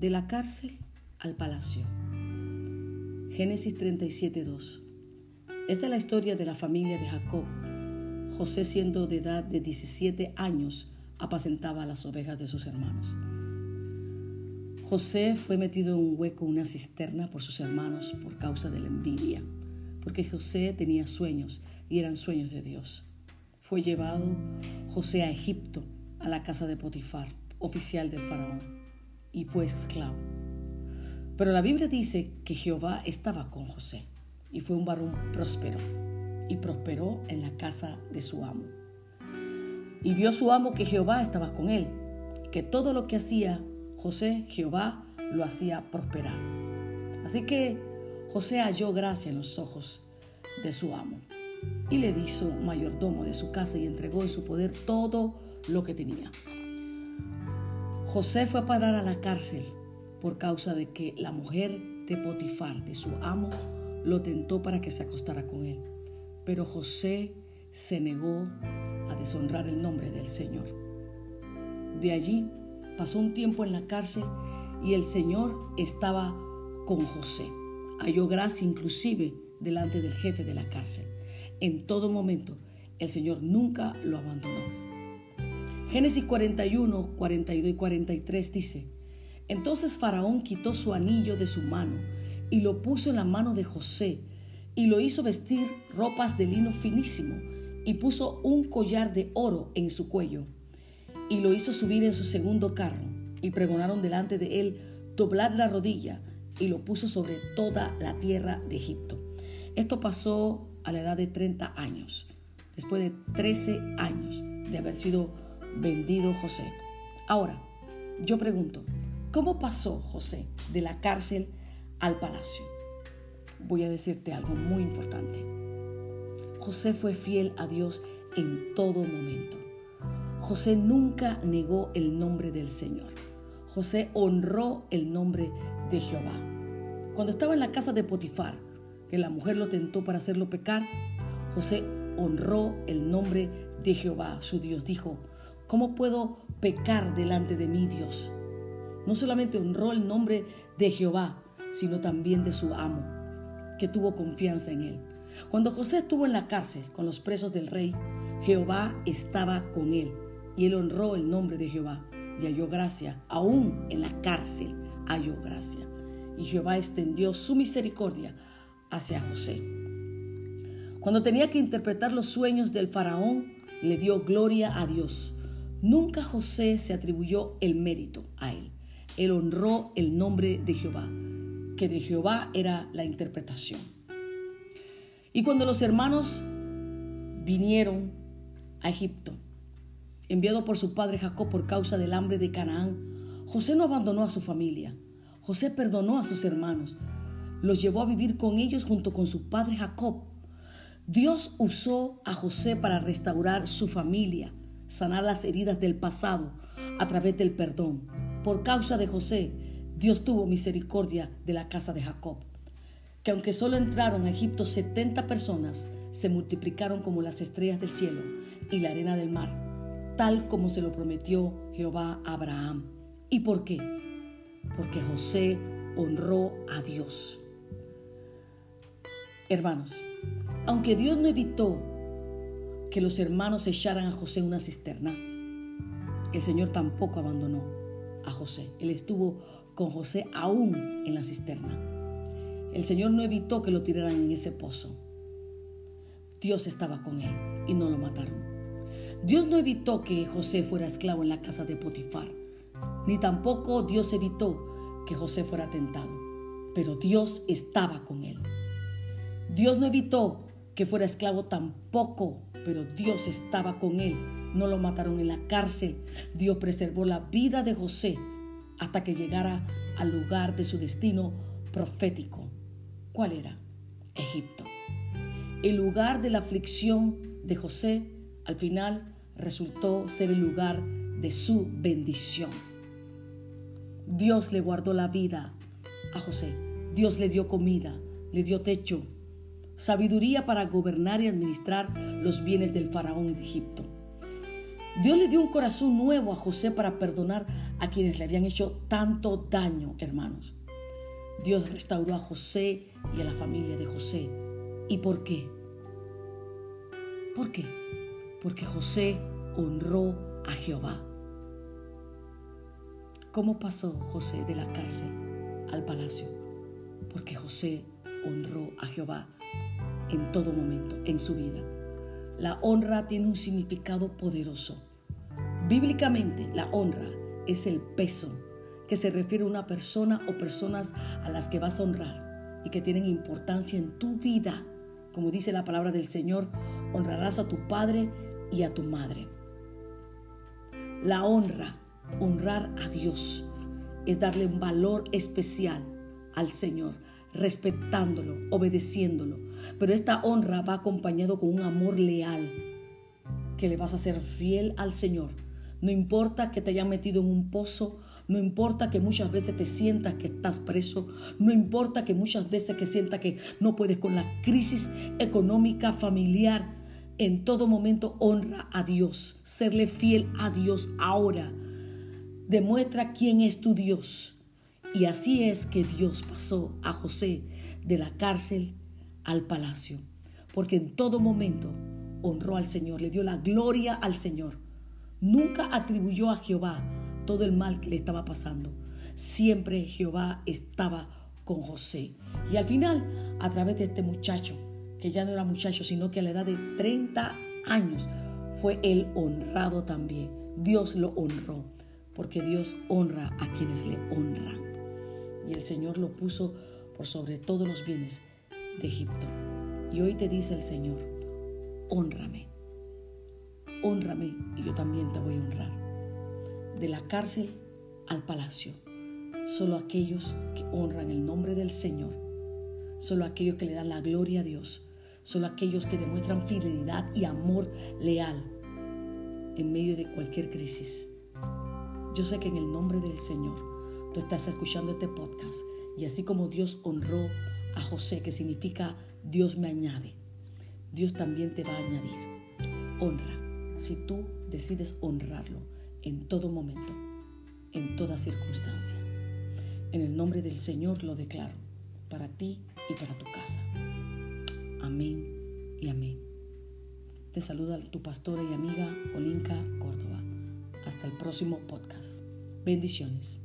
De la cárcel al palacio. Génesis 37.2. Esta es la historia de la familia de Jacob. José siendo de edad de 17 años apacentaba las ovejas de sus hermanos. José fue metido en un hueco, una cisterna por sus hermanos por causa de la envidia, porque José tenía sueños y eran sueños de Dios. Fue llevado José a Egipto, a la casa de Potifar, oficial del faraón, y fue esclavo. Pero la Biblia dice que Jehová estaba con José y fue un varón próspero y prosperó en la casa de su amo. Y vio su amo que Jehová estaba con él, que todo lo que hacía José, Jehová lo hacía prosperar. Así que José halló gracia en los ojos de su amo y le hizo mayordomo de su casa y entregó en su poder todo lo que tenía. José fue a parar a la cárcel por causa de que la mujer de Potifar, de su amo, lo tentó para que se acostara con él. Pero José se negó a deshonrar el nombre del Señor. De allí pasó un tiempo en la cárcel y el Señor estaba con José. Halló gracia inclusive delante del jefe de la cárcel. En todo momento, el Señor nunca lo abandonó. Génesis 41, 42 y 43 dice, Entonces Faraón quitó su anillo de su mano y lo puso en la mano de José y lo hizo vestir ropas de lino finísimo y puso un collar de oro en su cuello y lo hizo subir en su segundo carro y pregonaron delante de él doblar la rodilla y lo puso sobre toda la tierra de Egipto. Esto pasó a la edad de 30 años, después de 13 años de haber sido vendido José. Ahora, yo pregunto, ¿cómo pasó José de la cárcel al palacio? Voy a decirte algo muy importante. José fue fiel a Dios en todo momento. José nunca negó el nombre del Señor. José honró el nombre de Jehová. Cuando estaba en la casa de Potifar, que la mujer lo tentó para hacerlo pecar, José honró el nombre de Jehová, su Dios. Dijo, ¿cómo puedo pecar delante de mi Dios? No solamente honró el nombre de Jehová, sino también de su amo, que tuvo confianza en él. Cuando José estuvo en la cárcel con los presos del rey, Jehová estaba con él y él honró el nombre de Jehová y halló gracia, aún en la cárcel halló gracia. Y Jehová extendió su misericordia hacia José. Cuando tenía que interpretar los sueños del faraón, le dio gloria a Dios. Nunca José se atribuyó el mérito a él. Él honró el nombre de Jehová, que de Jehová era la interpretación. Y cuando los hermanos vinieron a Egipto, enviado por su padre Jacob por causa del hambre de Canaán, José no abandonó a su familia. José perdonó a sus hermanos los llevó a vivir con ellos junto con su padre Jacob. Dios usó a José para restaurar su familia, sanar las heridas del pasado a través del perdón. Por causa de José, Dios tuvo misericordia de la casa de Jacob, que aunque solo entraron a Egipto 70 personas, se multiplicaron como las estrellas del cielo y la arena del mar, tal como se lo prometió Jehová a Abraham. ¿Y por qué? Porque José honró a Dios. Hermanos, aunque Dios no evitó que los hermanos echaran a José en una cisterna, el Señor tampoco abandonó a José. Él estuvo con José aún en la cisterna. El Señor no evitó que lo tiraran en ese pozo. Dios estaba con él y no lo mataron. Dios no evitó que José fuera esclavo en la casa de Potifar, ni tampoco Dios evitó que José fuera tentado, pero Dios estaba con él. Dios no evitó que fuera esclavo tampoco, pero Dios estaba con él. No lo mataron en la cárcel. Dios preservó la vida de José hasta que llegara al lugar de su destino profético. ¿Cuál era? Egipto. El lugar de la aflicción de José al final resultó ser el lugar de su bendición. Dios le guardó la vida a José. Dios le dio comida, le dio techo, sabiduría para gobernar y administrar los bienes del faraón de Egipto. Dios le dio un corazón nuevo a José para perdonar a quienes le habían hecho tanto daño, hermanos. Dios restauró a José y a la familia de José. ¿Y por qué? ¿Por qué? Porque José honró a Jehová. ¿Cómo pasó José de la cárcel al palacio? Porque José honró a Jehová en todo momento, en su vida. La honra tiene un significado poderoso. Bíblicamente, la honra es el peso que se refiere a una persona o personas a las que vas a honrar y que tienen importancia en tu vida. Como dice la palabra del Señor, honrarás a tu padre y a tu madre. La honra, honrar a Dios, es darle un valor especial al Señor, respetándolo, obedeciéndolo. Pero esta honra va acompañado con un amor leal, que le vas a ser fiel al Señor. No importa que te hayan metido en un pozo, no importa que muchas veces te sientas que estás preso, no importa que muchas veces que sientas que no puedes con la crisis económica, familiar, en todo momento honra a Dios, serle fiel a Dios ahora. Demuestra quién es tu Dios y así es que Dios pasó a José de la cárcel al palacio, porque en todo momento honró al Señor, le dio la gloria al Señor. Nunca atribuyó a Jehová todo el mal que le estaba pasando. Siempre Jehová estaba con José. Y al final, a través de este muchacho, que ya no era muchacho, sino que a la edad de 30 años, fue él honrado también. Dios lo honró, porque Dios honra a quienes le honran y el Señor lo puso por sobre todos los bienes de Egipto. Y hoy te dice el Señor, honrame, honrame y yo también te voy a honrar. De la cárcel al palacio, solo aquellos que honran el nombre del Señor, solo aquellos que le dan la gloria a Dios, solo aquellos que demuestran fidelidad y amor leal en medio de cualquier crisis. Yo sé que en el nombre del Señor tú estás escuchando este podcast y así como Dios honró a José, que significa Dios me añade, Dios también te va a añadir. Honra, si tú decides honrarlo en todo momento, en toda circunstancia. En el nombre del Señor lo declaro para ti y para tu casa. Amén y amén. Te saluda tu pastora y amiga Olinka Córdoba. Hasta el próximo podcast. Bendiciones.